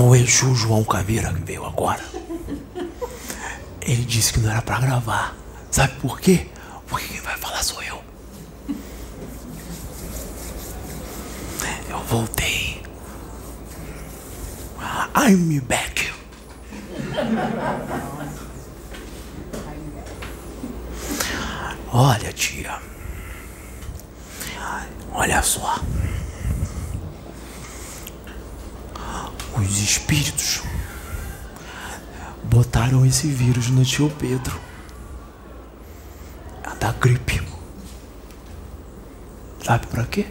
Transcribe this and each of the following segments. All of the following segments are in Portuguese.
o Exu João Caveira que veio agora. Ele disse que não era para gravar. Sabe por quê? Porque quem vai falar sou eu. Eu voltei. I'm back. Olha, tia. Olha só. Os espíritos botaram esse vírus no tio Pedro. A da gripe. Sabe para quê?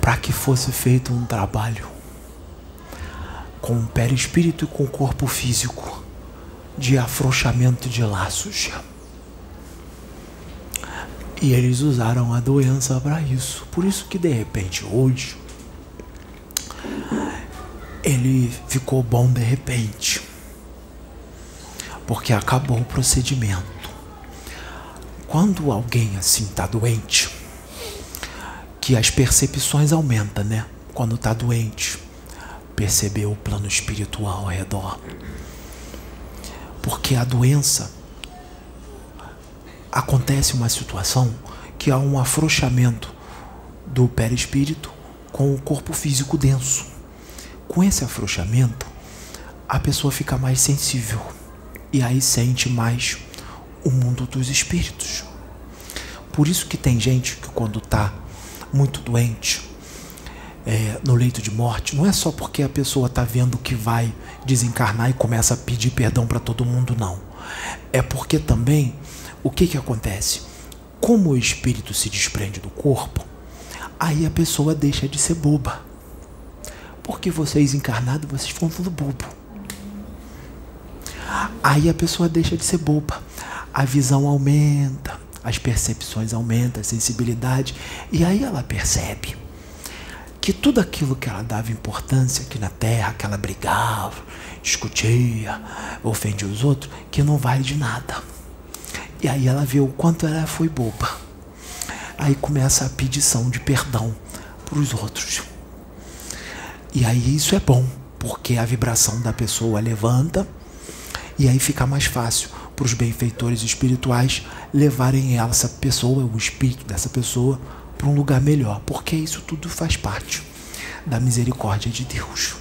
Para que fosse feito um trabalho com o perispírito e com o corpo físico de afrouxamento de laços. E eles usaram a doença para isso. Por isso que de repente hoje ele ficou bom de repente. Porque acabou o procedimento. Quando alguém assim está doente, que as percepções aumentam, né? Quando está doente, perceber o plano espiritual ao redor. Porque a doença acontece uma situação que há um afrouxamento do perispírito com o corpo físico denso. Com esse afrouxamento, a pessoa fica mais sensível e aí sente mais o mundo dos espíritos. Por isso que tem gente que quando está muito doente, é, no leito de morte, não é só porque a pessoa está vendo que vai desencarnar e começa a pedir perdão para todo mundo, não. É porque também o que, que acontece? Como o espírito se desprende do corpo, aí a pessoa deixa de ser boba. Porque vocês encarnados, vocês ficam tudo bobo. Aí a pessoa deixa de ser boba. A visão aumenta, as percepções aumentam, a sensibilidade, e aí ela percebe que tudo aquilo que ela dava importância aqui na terra, que ela brigava, discutia, ofendia os outros, que não vale de nada. E aí ela vê o quanto ela foi boba. Aí começa a pedição de perdão para os outros. E aí isso é bom, porque a vibração da pessoa levanta e aí fica mais fácil para os benfeitores espirituais levarem essa pessoa, o espírito dessa pessoa, para um lugar melhor, porque isso tudo faz parte da misericórdia de Deus,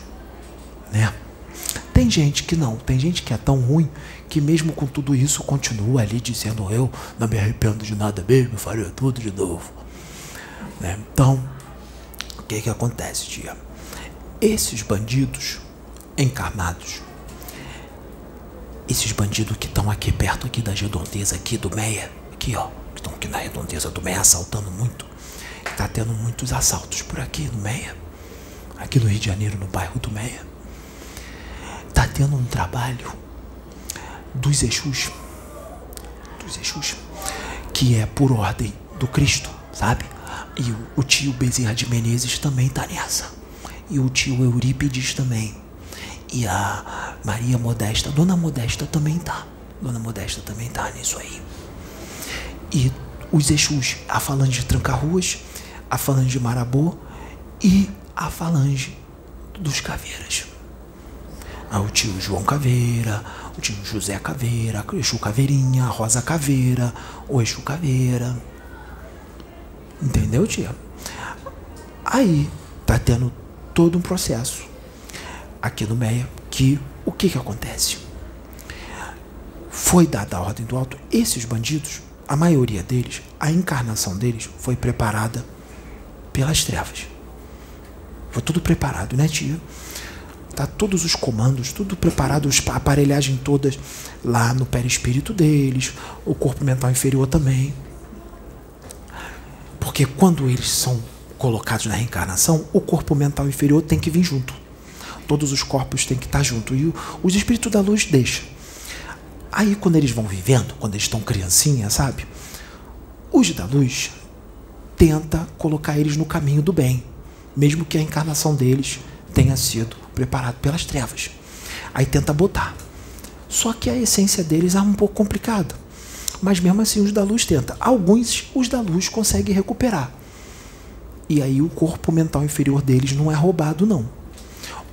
né? Tem gente que não, tem gente que é tão ruim que mesmo com tudo isso continua ali dizendo eu não me arrependo de nada mesmo, faria tudo de novo. Né? Então, o que que acontece, tia? Esses bandidos encarnados, esses bandidos que estão aqui perto aqui da redondeza aqui do Meia, aqui ó, que estão aqui na redondeza do Meia assaltando muito, Está tendo muitos assaltos por aqui no Meia. Aqui no Rio de Janeiro, no bairro do Meia. Está tendo um trabalho dos Exus. Dos Exus. Que é por ordem do Cristo, sabe? E o, o tio Bezerra de Menezes também está nessa. E o tio Eurípides também. E a Maria Modesta, Dona Modesta também tá. Dona Modesta também tá nisso aí. E os Exus, a falange de Tranca-Ruas, a falange de Marabô e a falange dos Caveiras. Ah, o tio João Caveira, o tio José Caveira, o Exu Caveirinha, a Rosa Caveira, o Exu Caveira. Entendeu, tia? Aí tá tendo todo um processo aqui no Meia que o que que acontece? Foi dada a ordem do alto, esses bandidos a maioria deles, a encarnação deles foi preparada pelas trevas. Foi tudo preparado, né, tia? Tá todos os comandos, tudo preparado, a aparelhagem todas lá no perispírito deles, o corpo mental inferior também. Porque quando eles são colocados na reencarnação, o corpo mental inferior tem que vir junto. Todos os corpos têm que estar junto. E os espíritos da luz deixam. Aí quando eles vão vivendo, quando eles estão criancinha, sabe? Os da luz tenta colocar eles no caminho do bem, mesmo que a encarnação deles tenha sido preparada pelas trevas. Aí tenta botar. Só que a essência deles é um pouco complicada. Mas mesmo assim os da luz tenta. Alguns os da luz conseguem recuperar. E aí o corpo mental inferior deles não é roubado, não.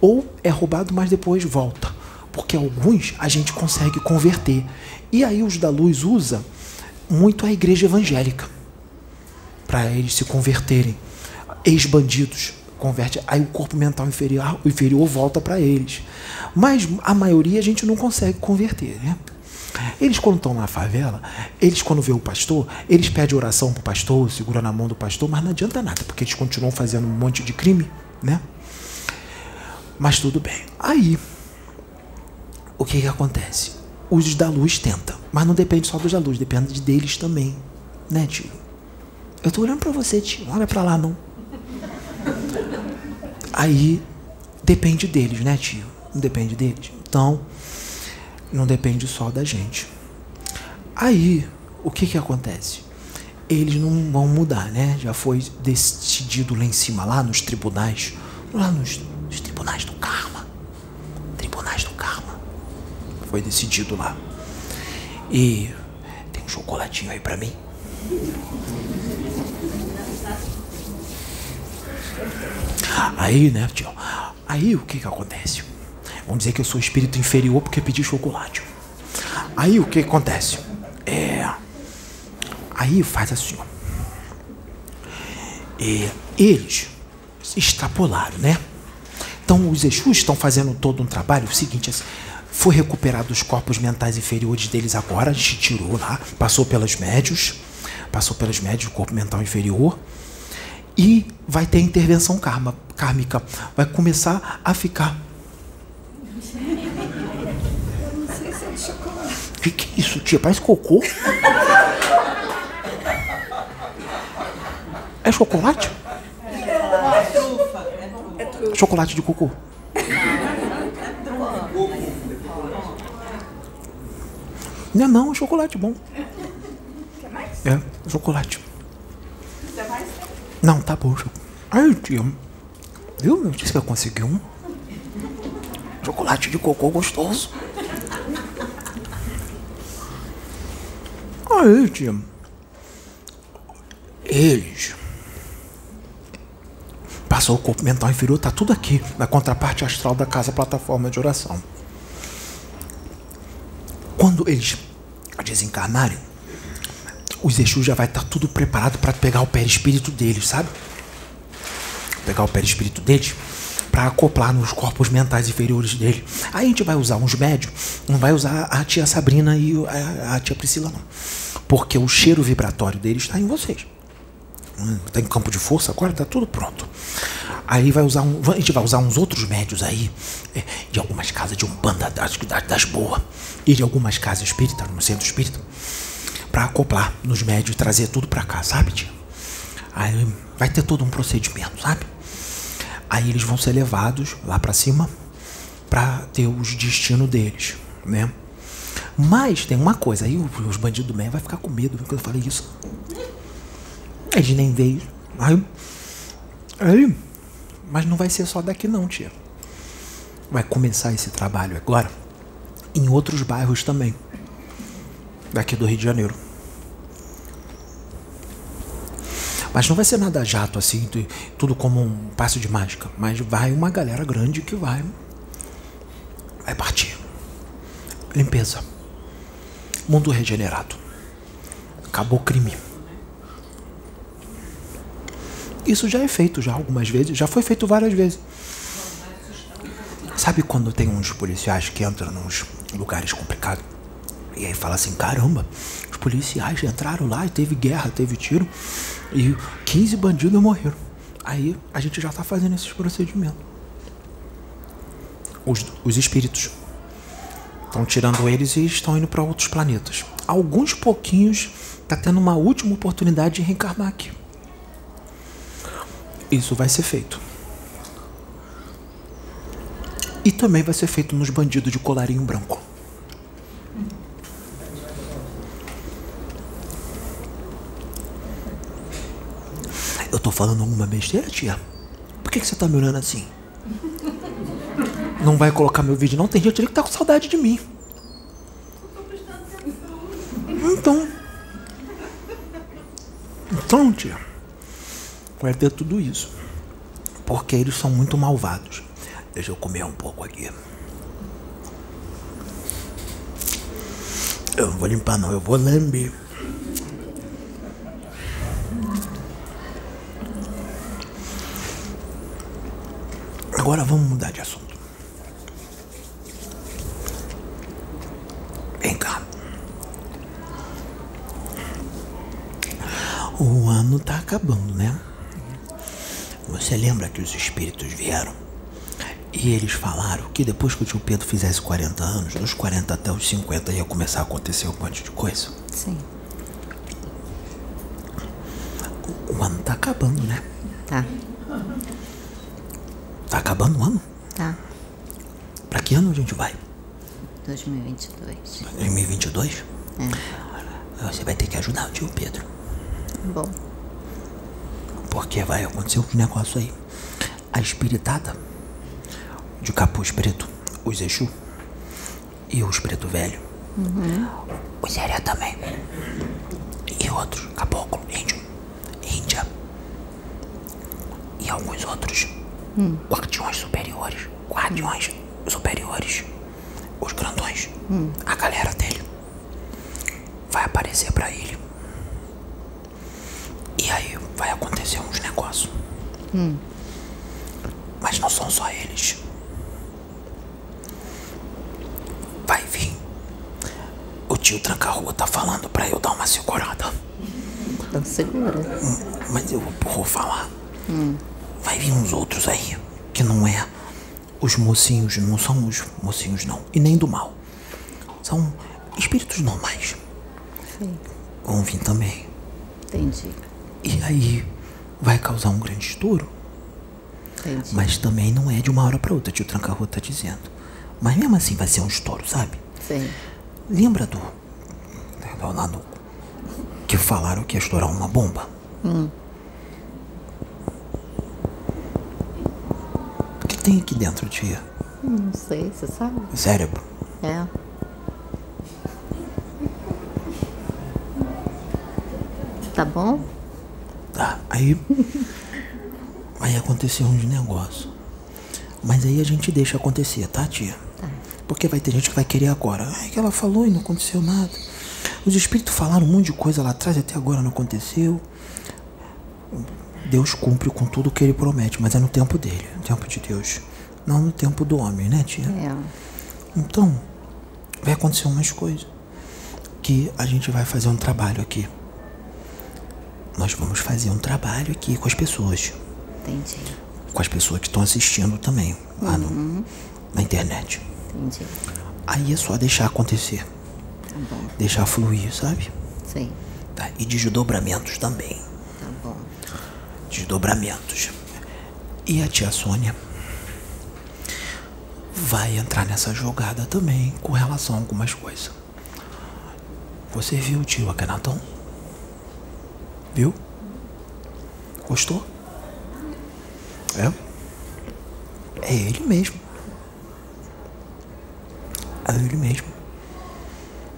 Ou é roubado, mas depois volta. Porque alguns a gente consegue converter. E aí os da luz usa muito a igreja evangélica para eles se converterem. Ex-bandidos converte, aí o corpo mental inferior, inferior volta para eles. Mas a maioria a gente não consegue converter, né? Eles quando estão na favela, eles quando vê o pastor, eles pedem oração pro pastor, segura na mão do pastor, mas não adianta nada, porque eles continuam fazendo um monte de crime, né? Mas tudo bem. Aí, o que que acontece? Os da luz tentam, mas não depende só dos da luz, depende deles também, né, tio? Eu tô olhando para você, tio, não olha para lá não. Aí depende deles, né, tio? Não depende deles. Então, não depende só da gente. Aí, o que que acontece? Eles não vão mudar, né? Já foi decidido lá em cima, lá nos tribunais, lá nos, nos tribunais do karma. Tribunais do karma. Foi decidido lá. E tem um chocolatinho aí pra mim? Aí, né, tio? Aí o que que acontece? Vamos dizer que eu sou espírito inferior porque pedi chocolate. Aí o que acontece? É. Aí faz assim, ó. É, eles extrapolaram, né? Então os Exus estão fazendo todo um trabalho. O seguinte, assim, foi recuperado os corpos mentais inferiores deles agora, a gente tirou lá, passou pelos médios, passou pelos médios, o corpo mental inferior, e vai ter intervenção karma, kármica. Vai começar a ficar que, que é isso, tia? Parece cocô. É chocolate? Chocolate de cocô. Não é não, é chocolate bom. Quer mais? É, chocolate. Quer mais? Não, tá bom. Ai, tia. Viu? Eu disse que eu consegui um. Chocolate de cocô gostoso. Tia. Eles. Passou o corpo mental inferior, tá tudo aqui, na contraparte astral da casa plataforma de oração. Quando eles desencarnarem, os Exus já vai estar tá tudo preparado para pegar o perispírito deles, sabe? Pegar o perispírito deles para acoplar nos corpos mentais inferiores dele. Aí a gente vai usar uns médios, não vai usar a tia Sabrina e a, a tia Priscila, não. Porque o cheiro vibratório dele está em vocês. Está hum, em campo de força, agora está tudo pronto. Aí vai usar um, a gente vai usar uns outros médios aí, é, de algumas casas de umbanda das, das boas, e de algumas casas espíritas, no centro espírita, para acoplar nos médios e trazer tudo para cá, sabe, tia? Aí vai ter todo um procedimento, sabe? Aí eles vão ser levados lá para cima para ter os destinos deles, né? Mas tem uma coisa, aí os bandidos do meio vai ficar com medo quando eu falei isso. Eles nem veio. Aí, aí, mas não vai ser só daqui não, tia. Vai começar esse trabalho agora em outros bairros também. Daqui do Rio de Janeiro. Mas não vai ser nada jato assim, tudo como um passo de mágica. Mas vai uma galera grande que vai. Vai partir. Limpeza. Mundo regenerado. Acabou o crime. Isso já é feito já algumas vezes, já foi feito várias vezes. Sabe quando tem uns policiais que entram nos lugares complicados e aí fala assim, caramba, os policiais entraram lá e teve guerra, teve tiro e 15 bandidos morreram. Aí a gente já está fazendo esses procedimentos. Os, os espíritos Estão tirando eles e estão indo para outros planetas. Alguns pouquinhos está tendo uma última oportunidade de reencarnar aqui. Isso vai ser feito. E também vai ser feito nos bandidos de colarinho branco. Eu tô falando alguma besteira, tia? Por que, que você tá me olhando assim? Não vai colocar meu vídeo, não? Tem gente ali que tá com saudade de mim. Então. Então, tia. vai ter tudo isso. Porque eles são muito malvados. Deixa eu comer um pouco aqui. Eu não vou limpar não, eu vou lamber. Agora vamos mudar de assunto. Vem cá. O ano tá acabando, né? Você lembra que os espíritos vieram e eles falaram que depois que o tio Pedro fizesse 40 anos, dos 40 até os 50 ia começar a acontecer um monte de coisa? Sim. O, o ano tá acabando, né? Tá. Tá acabando o ano? Tá. Pra que ano a gente vai? 2022. 2022? É. Você vai ter que ajudar o tio Pedro. Bom. Porque vai acontecer uns negócios aí. A espiritada de capuz preto, os Exu e os preto velho. Os Zéria também. E outros, caboclo, índio, índia. E alguns outros. Guardiões superiores. Guardiões superiores. Os grandões. A galera dele. Vai aparecer pra ele. Vai acontecer uns negócios. Mas não são só eles. Vai vir. O tio Tranca-Rua tá falando pra eu dar uma segurada. Então segura. Mas eu vou falar. Vai vir uns outros aí. Que não é os mocinhos, não são os mocinhos não. E nem do mal. São espíritos normais. Sim. Vão vir também. Entendi. E aí vai causar um grande estouro. Entendi. Mas também não é de uma hora pra outra, tio Tranca-Rua tá dizendo. Mas mesmo assim vai ser um estouro, sabe? Sim. Lembra do. do lá do. Que falaram que ia estourar uma bomba? O que tem aqui dentro, tia? Não sei, você sabe? Cérebro. É. Tá bom? Aí. Aí aconteceu uns negócios. Mas aí a gente deixa acontecer, tá, tia? Tá. Porque vai ter gente que vai querer agora. Ai, que ela falou e não aconteceu nada. Os espíritos falaram um monte de coisa lá atrás e até agora não aconteceu. Deus cumpre com tudo que ele promete, mas é no tempo dele, no tempo de Deus. Não no tempo do homem, né, tia? É. Então, vai acontecer umas coisas. Que a gente vai fazer um trabalho aqui. Nós vamos fazer um trabalho aqui com as pessoas. Entendi. Com as pessoas que estão assistindo também, lá no, na internet. Entendi. Aí é só deixar acontecer. Tá bom. Deixar fluir, sabe? Sim. Tá? E desdobramentos também. Tá bom. Desdobramentos. E a tia Sônia vai entrar nessa jogada também com relação a algumas coisas. Você viu o tio Akenatão? Viu? Gostou? É? É ele mesmo. É ele mesmo.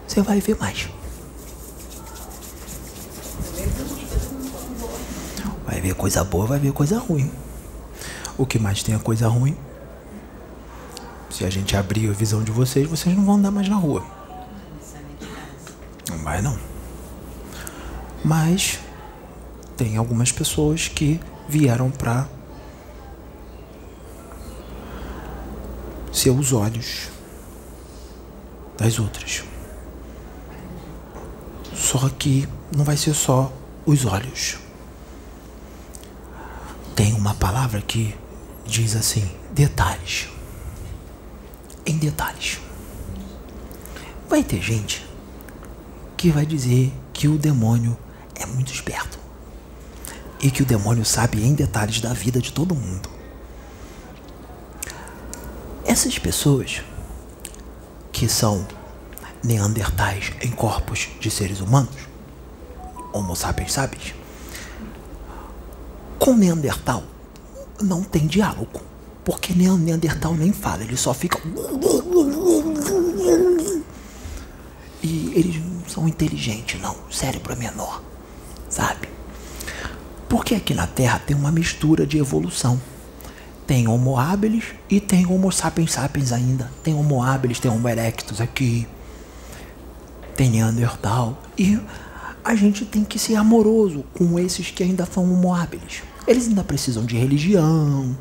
Você vai ver mais. Vai ver coisa boa, vai ver coisa ruim. O que mais tem é coisa ruim. Se a gente abrir a visão de vocês, vocês não vão andar mais na rua. Não vai não. Mas tem algumas pessoas que vieram pra ser os olhos das outras. Só que não vai ser só os olhos. Tem uma palavra que diz assim: detalhes. Em detalhes. Vai ter gente que vai dizer que o demônio é muito esperto e que o demônio sabe em detalhes da vida de todo mundo. Essas pessoas que são neandertais em corpos de seres humanos, Homo sapiens sapiens, com Neandertal não tem diálogo, porque Nean- Neandertal nem fala, ele só fica. E eles não são inteligentes, não. O cérebro é menor? Porque aqui na Terra tem uma mistura de evolução. Tem Homo habilis e tem Homo sapiens sapiens ainda. Tem Homo habilis, tem Homo erectus aqui. Tem Neandertal. E a gente tem que ser amoroso com esses que ainda são Homo habilis. Eles ainda precisam de religião.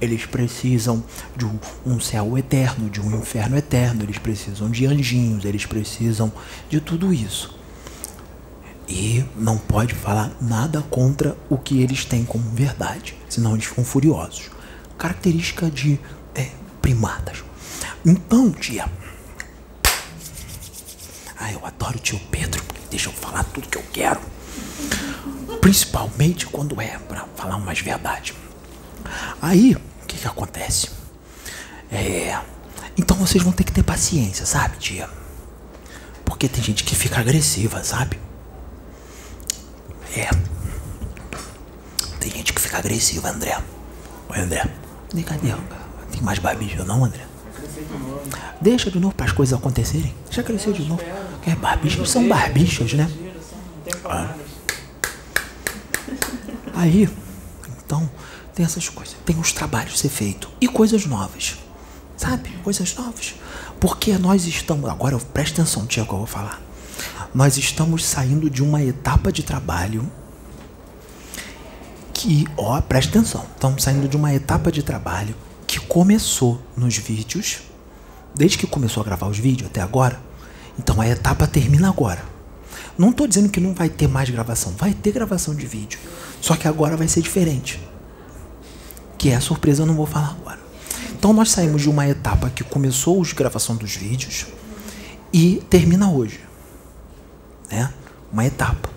Eles precisam de um, um céu eterno, de um inferno eterno. Eles precisam de anjinhos. Eles precisam de tudo isso. E não pode falar nada contra o que eles têm como verdade, senão eles ficam furiosos. Característica de é, primatas. Então, tia. Ah, eu adoro o tio Pedro, porque deixa eu falar tudo que eu quero. Principalmente quando é para falar umas verdades. Aí, o que, que acontece? É. Então vocês vão ter que ter paciência, sabe, tia? Porque tem gente que fica agressiva, sabe? É. Tem gente que fica agressiva, André. Oi, André. E cadê? Tem mais barbicha não, André? Deixa de novo para as coisas acontecerem. Já cresceu de novo. É, barbichas são barbichas, né? Ah. Aí, então, tem essas coisas. Tem os trabalhos a ser feito. E coisas novas. Sabe? Coisas novas. Porque nós estamos. Agora, presta atenção, tia, que eu vou falar nós estamos saindo de uma etapa de trabalho que, ó, presta atenção, estamos saindo de uma etapa de trabalho que começou nos vídeos, desde que começou a gravar os vídeos até agora. Então a etapa termina agora. Não estou dizendo que não vai ter mais gravação, vai ter gravação de vídeo, só que agora vai ser diferente. Que é a surpresa, eu não vou falar agora. Então nós saímos de uma etapa que começou a gravação dos vídeos e termina hoje né? Uma etapa.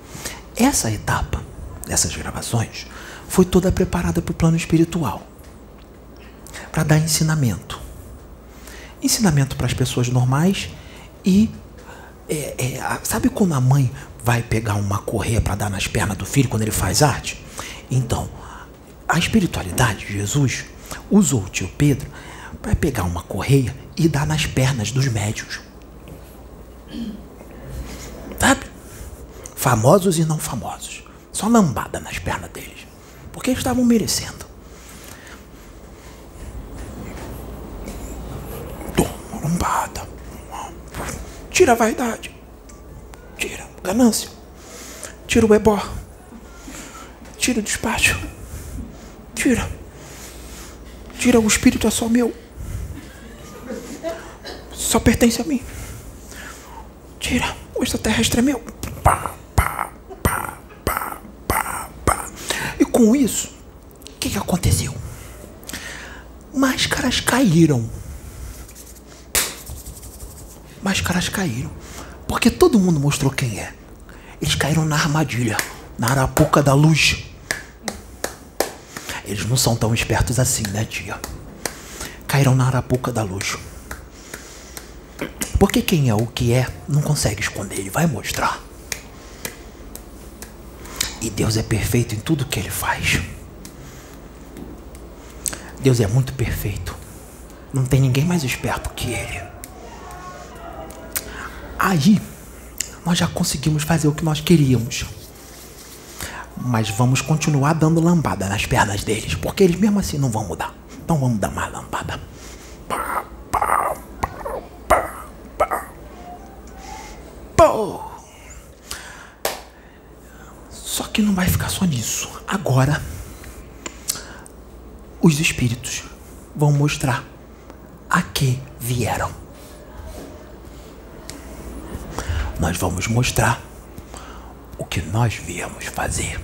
Essa etapa dessas gravações foi toda preparada para o plano espiritual, para dar ensinamento, ensinamento para as pessoas normais e é, é, sabe quando a mãe vai pegar uma correia para dar nas pernas do filho quando ele faz arte? Então, a espiritualidade, Jesus, usou o tio Pedro para pegar uma correia e dar nas pernas dos médios. Sabe? Famosos e não famosos. Só lambada nas pernas deles. Porque estavam merecendo. Toma, lambada. Tira a vaidade. Tira ganância. Tira o ebó. Tira o despacho. Tira. Tira o espírito é só meu. Só pertence a mim. Tira. O extraterrestre é meu. Pá, pá, pá, pá, pá, pá. E com isso, o que, que aconteceu? Máscaras caíram. Máscaras caíram. Porque todo mundo mostrou quem é. Eles caíram na armadilha, na arapuca da luz. Eles não são tão espertos assim, né, tia? Caíram na arapuca da luz. Porque quem é o que é não consegue esconder, ele vai mostrar. E Deus é perfeito em tudo que ele faz. Deus é muito perfeito. Não tem ninguém mais esperto que ele. Aí, nós já conseguimos fazer o que nós queríamos. Mas vamos continuar dando lambada nas pernas deles, porque eles mesmo assim não vão mudar. Então vamos dar mais lambada. Só que não vai ficar só nisso. Agora, os espíritos vão mostrar a que vieram. Nós vamos mostrar o que nós viemos fazer.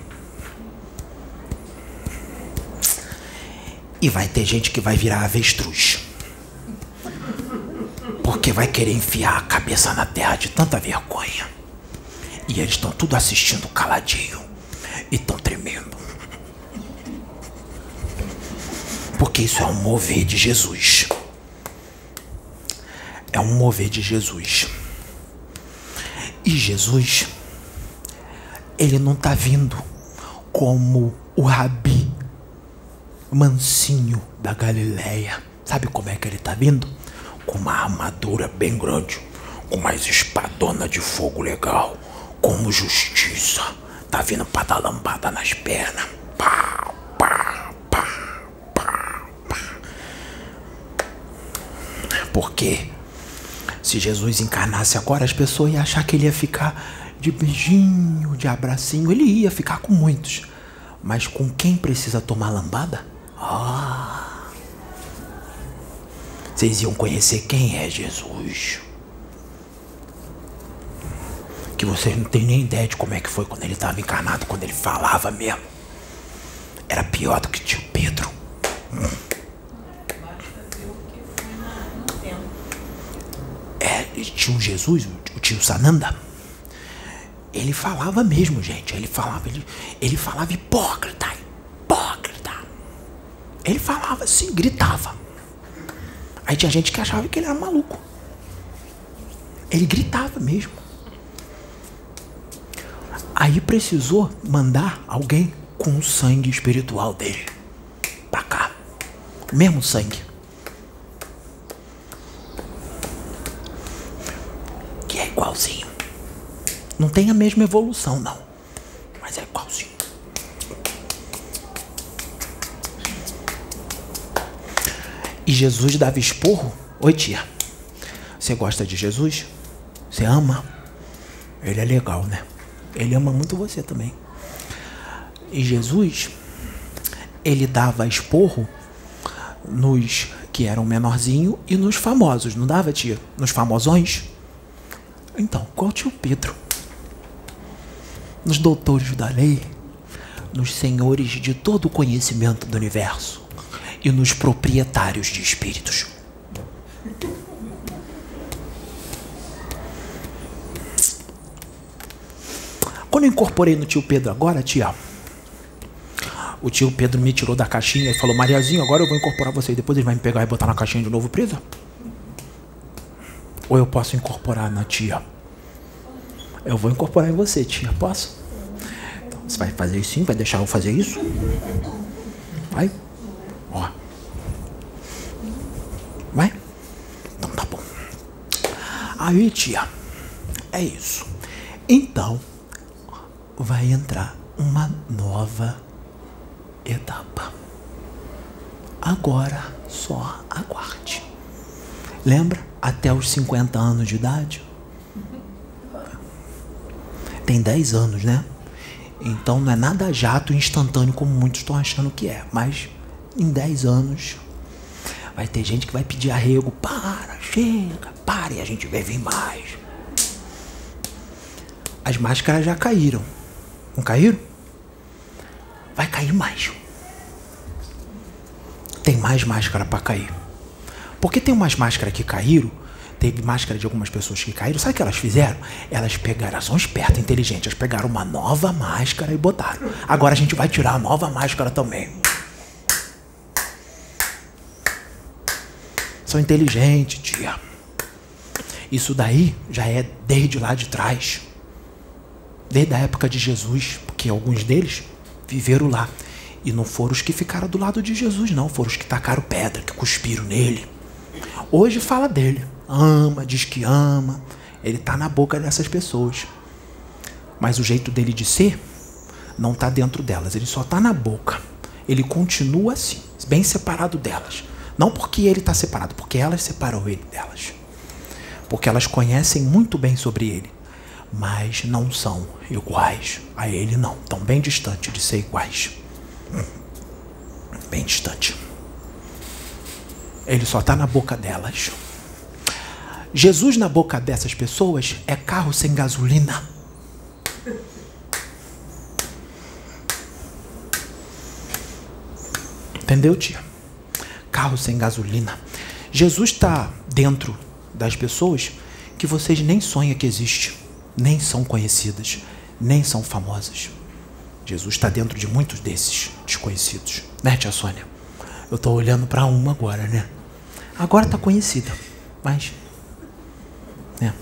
E vai ter gente que vai virar avestruz porque vai querer enfiar a cabeça na terra de tanta vergonha. E eles estão tudo assistindo caladinho e estão tremendo. Isso é um mover de Jesus. É um mover de Jesus. E Jesus, ele não está vindo como o rabi mansinho da Galileia. Sabe como é que ele está vindo? com uma armadura bem grande, com mais espadona de fogo legal, como justiça. tá vindo pra dar lambada nas pernas. Pá, pá, pá, pá. Porque se Jesus encarnasse agora, as pessoas iam achar que ele ia ficar de beijinho, de abracinho. Ele ia ficar com muitos. Mas com quem precisa tomar lambada? Ah! Vocês iam conhecer quem é Jesus. Que vocês não têm nem ideia de como é que foi quando ele estava encarnado, quando ele falava mesmo. Era pior do que tio Pedro. É, tinha um Jesus, o tio Sananda. Ele falava mesmo, gente. Ele falava, ele, ele falava hipócrita, hipócrita. Ele falava assim, gritava. Aí tinha gente que achava que ele era maluco. Ele gritava mesmo. Aí precisou mandar alguém com o sangue espiritual dele pra cá. O mesmo sangue. Que é igualzinho. Não tem a mesma evolução, não. Mas é igualzinho. E Jesus dava esporro. Oi, tia. Você gosta de Jesus? Você ama? Ele é legal, né? Ele ama muito você também. E Jesus, ele dava esporro nos que eram menorzinho e nos famosos, não dava, tia? Nos famosões? Então, qual tio Pedro? Nos doutores da lei, nos senhores de todo o conhecimento do universo e nos proprietários de espíritos. Quando eu incorporei no tio Pedro agora, tia, o tio Pedro me tirou da caixinha e falou: Mariazinho, agora eu vou incorporar você e depois ele vai me pegar e botar na caixinha de novo presa? Ou eu posso incorporar na tia? Eu vou incorporar em você, tia. Posso? Então, você vai fazer isso sim? Vai deixar eu fazer isso? Vai? Ó. Vai? Então tá bom. Aí, tia. É isso. Então, vai entrar uma nova etapa. Agora só aguarde. Lembra? Até os 50 anos de idade? Tem 10 anos, né? Então não é nada jato instantâneo como muitos estão achando que é. Mas em 10 anos vai ter gente que vai pedir arrego. Para, chega, para e a gente vai vir mais. As máscaras já caíram. Não caíram? Vai cair mais. Tem mais máscara para cair. Porque tem umas máscaras que caíram, teve máscara de algumas pessoas que caíram. Sabe o que elas fizeram? Elas pegaram, são espertas, inteligentes. Elas pegaram uma nova máscara e botaram. Agora a gente vai tirar a nova máscara também. São inteligentes, tia. Isso daí já é desde lá de trás. Desde a época de Jesus, porque alguns deles viveram lá. E não foram os que ficaram do lado de Jesus, não. Foram os que tacaram pedra, que cuspiram nele. Hoje fala dele. Ama, diz que ama. Ele está na boca dessas pessoas. Mas o jeito dele de ser não está dentro delas. Ele só está na boca. Ele continua assim, bem separado delas. Não porque ele está separado, porque elas separam ele delas. Porque elas conhecem muito bem sobre ele. Mas não são iguais a ele, não. Estão bem distante de ser iguais. Bem distante. Ele só está na boca delas. Jesus na boca dessas pessoas é carro sem gasolina. Entendeu, tia? Carro sem gasolina. Jesus está dentro das pessoas que vocês nem sonham que existe, nem são conhecidas, nem são famosas. Jesus está dentro de muitos desses desconhecidos, né, tia Sônia? Eu estou olhando para uma agora, né? Agora está conhecida, mas. Né?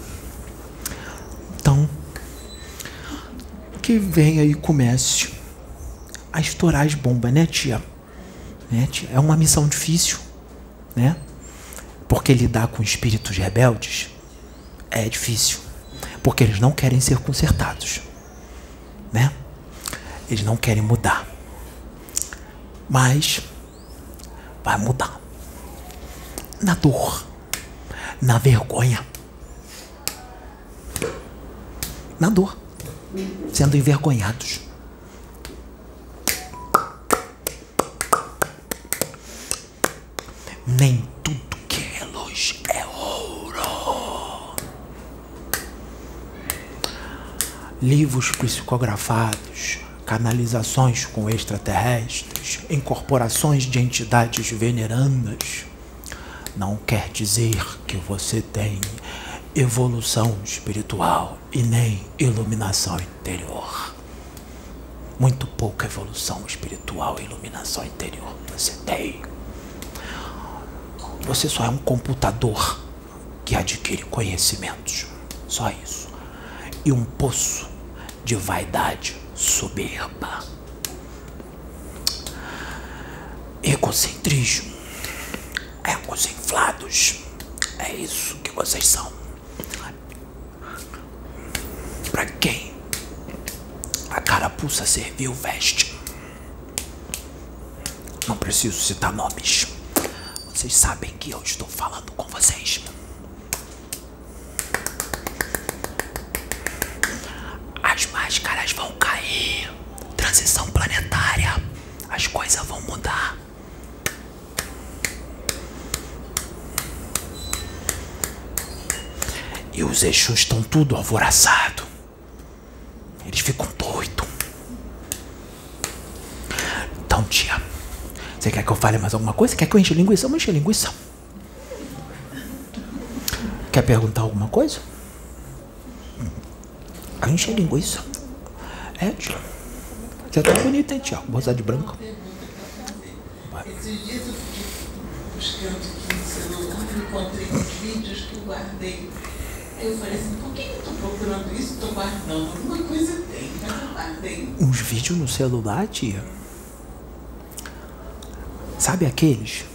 Então, que venha e comece a estourar as bombas, né, tia? Né, tia? É uma missão difícil, né? Porque lidar com espíritos rebeldes é difícil. Porque eles não querem ser consertados, né? Eles não querem mudar. Mas vai mudar. Na dor, na vergonha. Na dor, sendo envergonhados. Nem tudo que é luz é ouro. Livros psicografados, canalizações com extraterrestres, incorporações de entidades venerandas, não quer dizer que você tem evolução espiritual e nem iluminação interior. Muito pouca evolução espiritual e iluminação interior você tem. Você só é um computador que adquire conhecimentos. Só isso. E um poço de vaidade soberba. Egocentrismo. Egos inflados. É isso que vocês são. Pra quem a carapuça serviu veste. Não preciso citar nomes. Vocês sabem que eu estou falando com vocês. As máscaras vão cair. Transição planetária. As coisas vão mudar. E os eixos estão tudo alvoraçado. Ficam doidos. Então, tia, você quer que eu fale mais alguma coisa? Quer que eu enche linguiça? Eu vou encher linguiça. Quer perguntar alguma coisa? Eu encher linguiça. É, tia. Você tá bonita, hein, tia? Vou usar de branco. Esses dias eu fiquei buscando aqui no celular, encontrei uns vídeos que eu guardei. Eu falei assim, por que eu estou procurando isso? Estou guardando. Alguma coisa Uns vídeos no celular, tia? Sabe aqueles?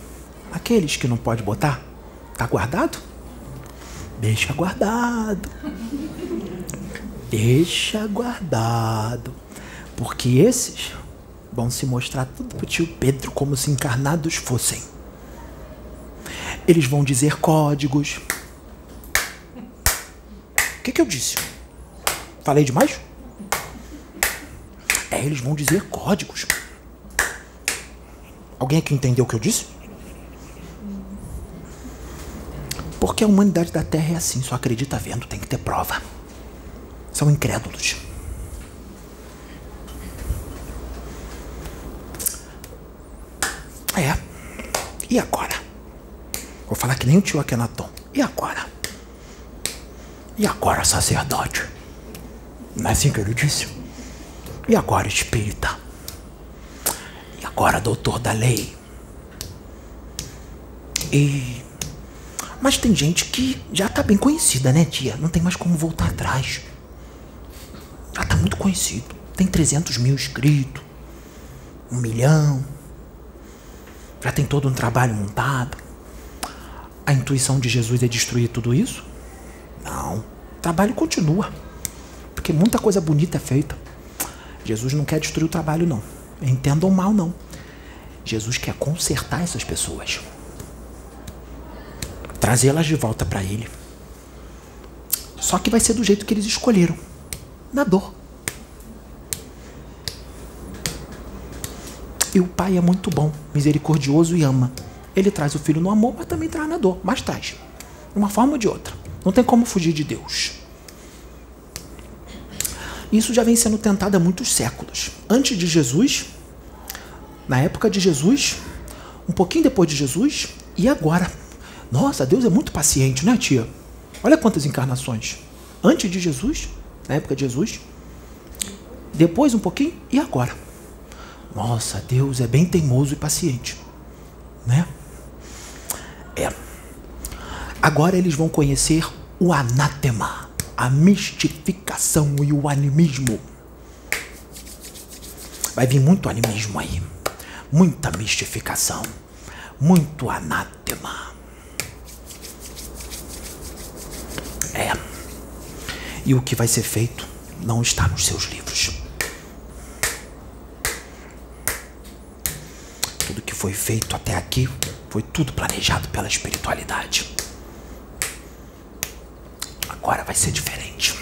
Aqueles que não pode botar? Tá guardado? Deixa guardado. Deixa guardado. Porque esses vão se mostrar tudo pro tio Pedro como se encarnados fossem. Eles vão dizer códigos. O que, que eu disse? Falei demais? É, eles vão dizer códigos. Alguém aqui entendeu o que eu disse? Porque a humanidade da Terra é assim, só acredita vendo, tem que ter prova. São incrédulos. É. E agora? Vou falar que nem o tio Akenaton. E agora? E agora, sacerdote? Não é assim que ele disse? E agora, espírita? E agora, doutor da lei? E. Mas tem gente que já tá bem conhecida, né, tia? Não tem mais como voltar atrás. Já tá muito conhecido. Tem 300 mil inscritos. Um milhão. Já tem todo um trabalho montado. A intuição de Jesus é destruir tudo isso? Não. O trabalho continua. Porque muita coisa bonita é feita. Jesus não quer destruir o trabalho, não. Entendam mal, não. Jesus quer consertar essas pessoas. Trazê-las de volta para Ele. Só que vai ser do jeito que eles escolheram na dor. E o Pai é muito bom, misericordioso e ama. Ele traz o filho no amor, mas também traz na dor. Mas traz. De uma forma ou de outra. Não tem como fugir de Deus. Isso já vem sendo tentado há muitos séculos. Antes de Jesus, na época de Jesus, um pouquinho depois de Jesus e agora. Nossa, Deus é muito paciente, né, tia? Olha quantas encarnações. Antes de Jesus, na época de Jesus, depois um pouquinho e agora. Nossa, Deus é bem teimoso e paciente, né? É. Agora eles vão conhecer o anátema, a mistificação e o animismo. Vai vir muito animismo aí, muita mistificação, muito anátema. É. E o que vai ser feito não está nos seus livros. Tudo que foi feito até aqui foi tudo planejado pela espiritualidade agora vai ser diferente.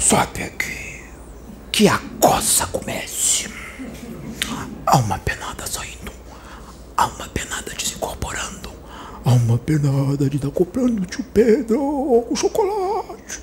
Sobe aqui. Que a coça comece. Há uma penada saindo. Há uma penada desincorporando. Há uma penada de estar comprando tio Pedro com chocolate.